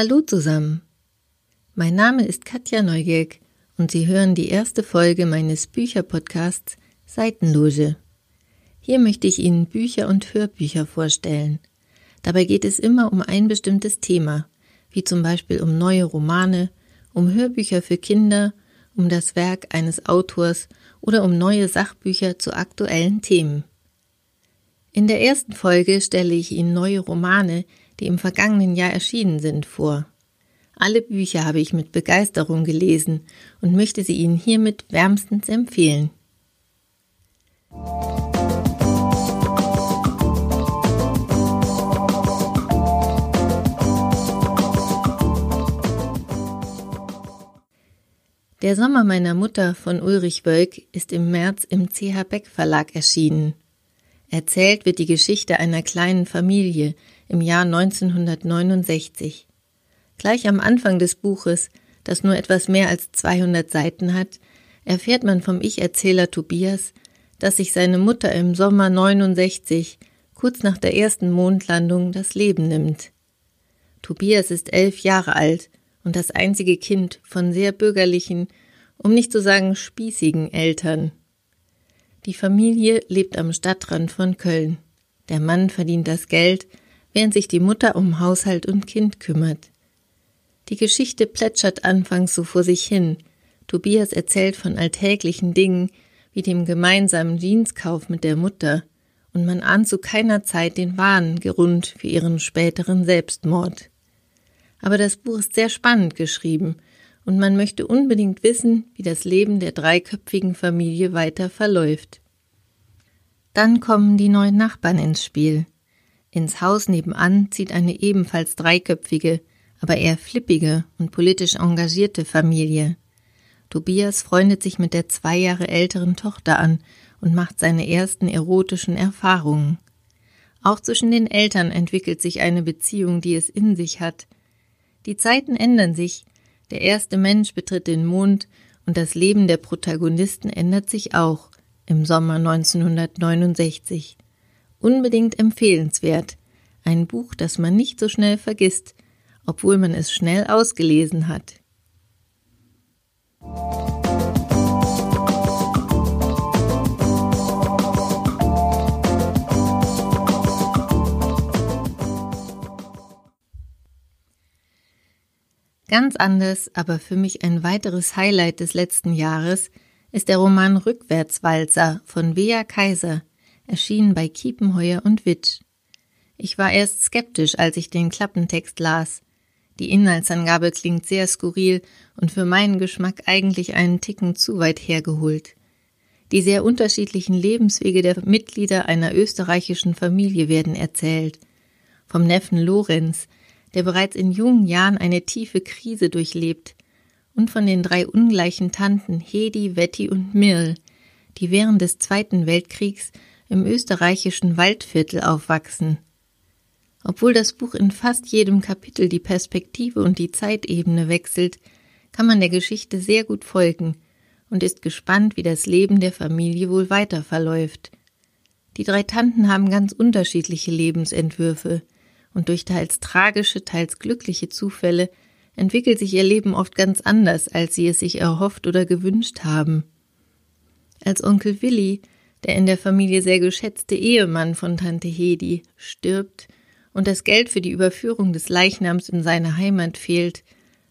Hallo zusammen. Mein Name ist Katja Neugelk und Sie hören die erste Folge meines Bücherpodcasts Seitenloge. Hier möchte ich Ihnen Bücher und Hörbücher vorstellen. Dabei geht es immer um ein bestimmtes Thema, wie zum Beispiel um neue Romane, um Hörbücher für Kinder, um das Werk eines Autors oder um neue Sachbücher zu aktuellen Themen. In der ersten Folge stelle ich Ihnen neue Romane, die im vergangenen Jahr erschienen sind, vor. Alle Bücher habe ich mit Begeisterung gelesen und möchte sie Ihnen hiermit wärmstens empfehlen. Der Sommer meiner Mutter von Ulrich Wölk ist im März im CH Beck Verlag erschienen. Erzählt wird die Geschichte einer kleinen Familie im Jahr 1969. Gleich am Anfang des Buches, das nur etwas mehr als 200 Seiten hat, erfährt man vom Ich-Erzähler Tobias, dass sich seine Mutter im Sommer 69, kurz nach der ersten Mondlandung, das Leben nimmt. Tobias ist elf Jahre alt und das einzige Kind von sehr bürgerlichen, um nicht zu sagen spießigen Eltern. Die Familie lebt am Stadtrand von Köln. Der Mann verdient das Geld, während sich die Mutter um Haushalt und Kind kümmert. Die Geschichte plätschert anfangs so vor sich hin. Tobias erzählt von alltäglichen Dingen, wie dem gemeinsamen Jeanskauf mit der Mutter, und man ahnt zu keiner Zeit den wahren Grund für ihren späteren Selbstmord. Aber das Buch ist sehr spannend geschrieben, und man möchte unbedingt wissen, wie das Leben der dreiköpfigen Familie weiter verläuft. Dann kommen die neuen Nachbarn ins Spiel. Ins Haus nebenan zieht eine ebenfalls dreiköpfige, aber eher flippige und politisch engagierte Familie. Tobias freundet sich mit der zwei Jahre älteren Tochter an und macht seine ersten erotischen Erfahrungen. Auch zwischen den Eltern entwickelt sich eine Beziehung, die es in sich hat. Die Zeiten ändern sich, der erste Mensch betritt den Mond und das Leben der Protagonisten ändert sich auch im Sommer 1969. Unbedingt empfehlenswert. Ein Buch, das man nicht so schnell vergisst, obwohl man es schnell ausgelesen hat. Ganz anders, aber für mich ein weiteres Highlight des letzten Jahres ist der Roman Rückwärtswalzer von Wea Kaiser, erschienen bei Kiepenheuer und Witsch. Ich war erst skeptisch, als ich den Klappentext las. Die Inhaltsangabe klingt sehr skurril und für meinen Geschmack eigentlich einen Ticken zu weit hergeholt. Die sehr unterschiedlichen Lebenswege der Mitglieder einer österreichischen Familie werden erzählt. Vom Neffen Lorenz, der bereits in jungen Jahren eine tiefe Krise durchlebt, und von den drei ungleichen Tanten Hedi, Wetti und Mirl, die während des Zweiten Weltkriegs im österreichischen Waldviertel aufwachsen. Obwohl das Buch in fast jedem Kapitel die Perspektive und die Zeitebene wechselt, kann man der Geschichte sehr gut folgen und ist gespannt, wie das Leben der Familie wohl weiter verläuft. Die drei Tanten haben ganz unterschiedliche Lebensentwürfe, und durch teils tragische, teils glückliche Zufälle entwickelt sich ihr Leben oft ganz anders, als sie es sich erhofft oder gewünscht haben. Als Onkel Willi, der in der Familie sehr geschätzte Ehemann von Tante Hedi, stirbt, und das Geld für die Überführung des Leichnams in seine Heimat fehlt,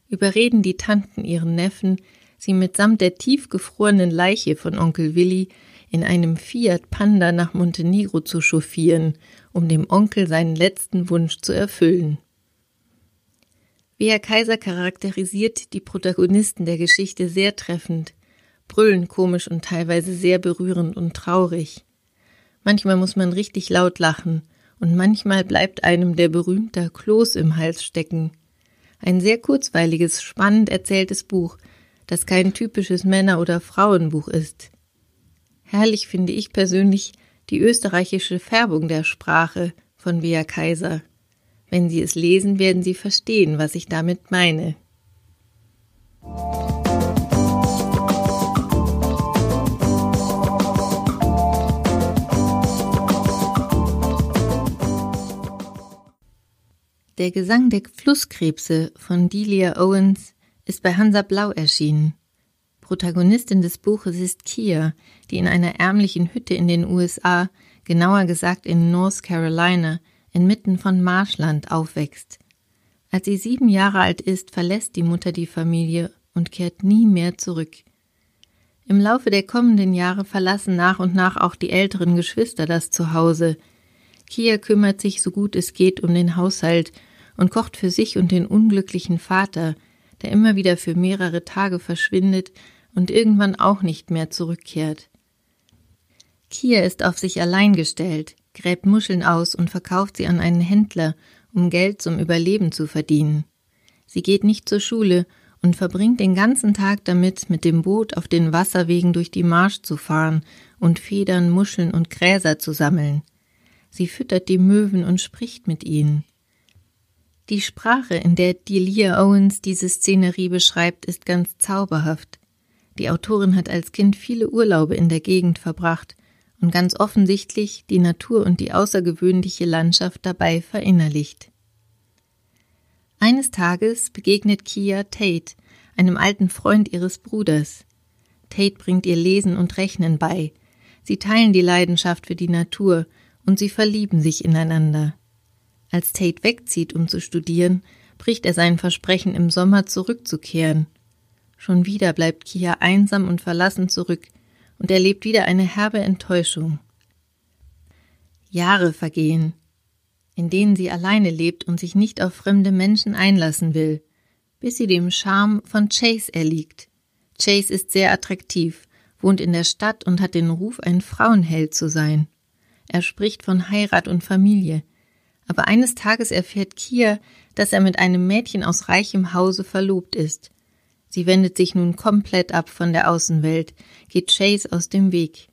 überreden die Tanten ihren Neffen, sie mitsamt der tiefgefrorenen Leiche von Onkel Willi in einem Fiat Panda nach Montenegro zu chauffieren, um dem Onkel seinen letzten Wunsch zu erfüllen. Wie Herr Kaiser charakterisiert die Protagonisten der Geschichte sehr treffend, brüllend komisch und teilweise sehr berührend und traurig. Manchmal muss man richtig laut lachen, und manchmal bleibt einem der berühmte Kloß im Hals stecken. Ein sehr kurzweiliges, spannend erzähltes Buch, das kein typisches Männer- oder Frauenbuch ist. Herrlich finde ich persönlich die österreichische Färbung der Sprache von Wea Kaiser. Wenn Sie es lesen, werden Sie verstehen, was ich damit meine. Der Gesang der Flusskrebse von Delia Owens ist bei Hansa Blau erschienen. Protagonistin des Buches ist Kia, die in einer ärmlichen Hütte in den USA, genauer gesagt in North Carolina, inmitten von Marschland aufwächst. Als sie sieben Jahre alt ist, verlässt die Mutter die Familie und kehrt nie mehr zurück. Im Laufe der kommenden Jahre verlassen nach und nach auch die älteren Geschwister das Zuhause. Kia kümmert sich so gut es geht um den Haushalt und kocht für sich und den unglücklichen Vater, der immer wieder für mehrere Tage verschwindet und irgendwann auch nicht mehr zurückkehrt. Kia ist auf sich allein gestellt, gräbt Muscheln aus und verkauft sie an einen Händler, um Geld zum Überleben zu verdienen. Sie geht nicht zur Schule und verbringt den ganzen Tag damit, mit dem Boot auf den Wasserwegen durch die Marsch zu fahren und Federn, Muscheln und Gräser zu sammeln. Sie füttert die Möwen und spricht mit ihnen. Die Sprache, in der Delia Owens diese Szenerie beschreibt, ist ganz zauberhaft. Die Autorin hat als Kind viele Urlaube in der Gegend verbracht und ganz offensichtlich die Natur und die außergewöhnliche Landschaft dabei verinnerlicht. Eines Tages begegnet Kia Tate, einem alten Freund ihres Bruders. Tate bringt ihr Lesen und Rechnen bei. Sie teilen die Leidenschaft für die Natur und sie verlieben sich ineinander. Als Tate wegzieht, um zu studieren, bricht er sein Versprechen, im Sommer zurückzukehren Schon wieder bleibt Kia einsam und verlassen zurück und erlebt wieder eine herbe Enttäuschung. Jahre vergehen, in denen sie alleine lebt und sich nicht auf fremde Menschen einlassen will, bis sie dem Charme von Chase erliegt. Chase ist sehr attraktiv, wohnt in der Stadt und hat den Ruf, ein Frauenheld zu sein. Er spricht von Heirat und Familie. Aber eines Tages erfährt Kia, dass er mit einem Mädchen aus reichem Hause verlobt ist. Sie wendet sich nun komplett ab von der Außenwelt, geht Chase aus dem Weg.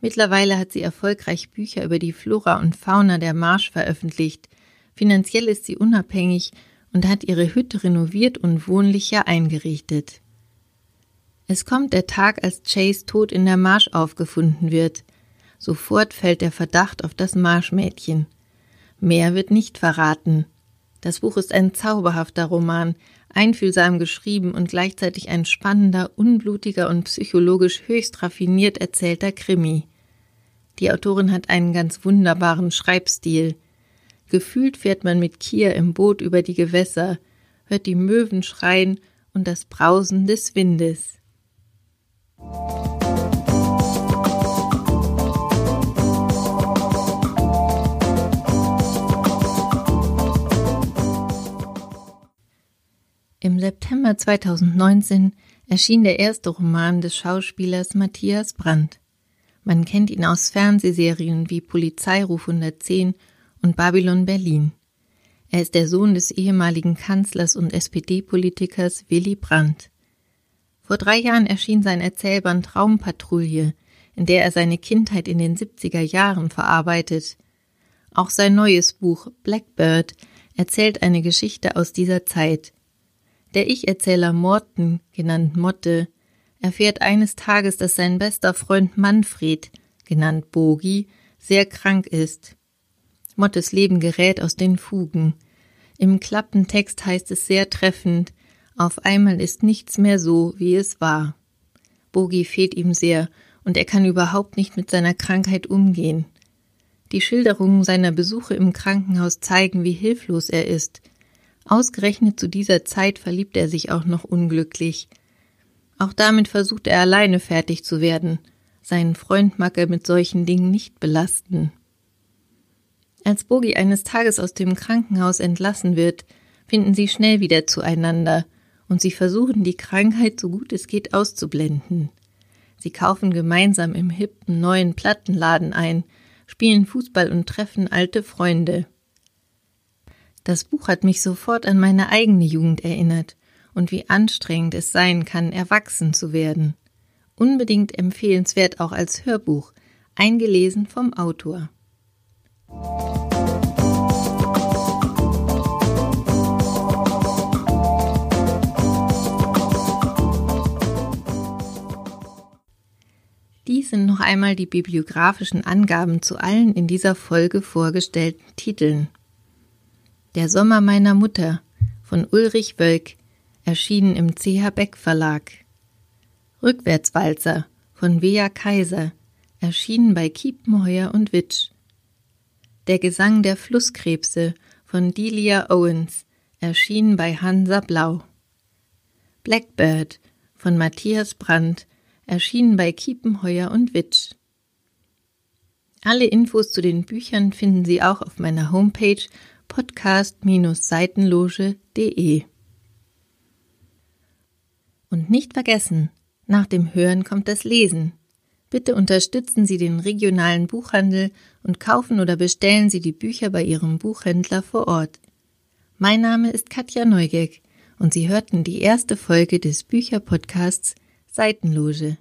Mittlerweile hat sie erfolgreich Bücher über die Flora und Fauna der Marsch veröffentlicht. Finanziell ist sie unabhängig und hat ihre Hütte renoviert und wohnlicher eingerichtet. Es kommt der Tag, als Chase tot in der Marsch aufgefunden wird. Sofort fällt der Verdacht auf das Marschmädchen. Mehr wird nicht verraten. Das Buch ist ein zauberhafter Roman, einfühlsam geschrieben und gleichzeitig ein spannender, unblutiger und psychologisch höchst raffiniert erzählter Krimi. Die Autorin hat einen ganz wunderbaren Schreibstil. Gefühlt fährt man mit Kier im Boot über die Gewässer, hört die Möwen schreien und das Brausen des Windes. September 2019 erschien der erste Roman des Schauspielers Matthias Brandt. Man kennt ihn aus Fernsehserien wie Polizeiruf 110 und Babylon Berlin. Er ist der Sohn des ehemaligen Kanzlers und SPD-Politikers Willy Brandt. Vor drei Jahren erschien sein Erzählband Raumpatrouille, in der er seine Kindheit in den 70er Jahren verarbeitet. Auch sein neues Buch Blackbird erzählt eine Geschichte aus dieser Zeit, der Ich-Erzähler Morten, genannt Motte, erfährt eines Tages, dass sein bester Freund Manfred, genannt Bogi, sehr krank ist. Mottes Leben gerät aus den Fugen. Im Klappentext heißt es sehr treffend, auf einmal ist nichts mehr so, wie es war. Bogi fehlt ihm sehr, und er kann überhaupt nicht mit seiner Krankheit umgehen. Die Schilderungen seiner Besuche im Krankenhaus zeigen, wie hilflos er ist, Ausgerechnet zu dieser Zeit verliebt er sich auch noch unglücklich. Auch damit versucht er alleine fertig zu werden. Seinen Freund mag er mit solchen Dingen nicht belasten. Als Bogi eines Tages aus dem Krankenhaus entlassen wird, finden sie schnell wieder zueinander und sie versuchen, die Krankheit so gut es geht auszublenden. Sie kaufen gemeinsam im hippen neuen Plattenladen ein, spielen Fußball und treffen alte Freunde. Das Buch hat mich sofort an meine eigene Jugend erinnert und wie anstrengend es sein kann, erwachsen zu werden. Unbedingt empfehlenswert auch als Hörbuch, eingelesen vom Autor. Dies sind noch einmal die bibliografischen Angaben zu allen in dieser Folge vorgestellten Titeln. Der Sommer meiner Mutter von Ulrich Wölk, erschienen im CH Beck Verlag. Rückwärtswalzer von Wea Kaiser, erschienen bei Kiepenheuer und Witsch. Der Gesang der Flusskrebse von Delia Owens, erschienen bei Hansa Blau. Blackbird von Matthias Brandt, erschienen bei Kiepenheuer und Witsch. Alle Infos zu den Büchern finden Sie auch auf meiner Homepage podcast-seitenloge.de. Und nicht vergessen, nach dem Hören kommt das Lesen. Bitte unterstützen Sie den regionalen Buchhandel und kaufen oder bestellen Sie die Bücher bei Ihrem Buchhändler vor Ort. Mein Name ist Katja Neugeg und Sie hörten die erste Folge des Bücherpodcasts Seitenloge.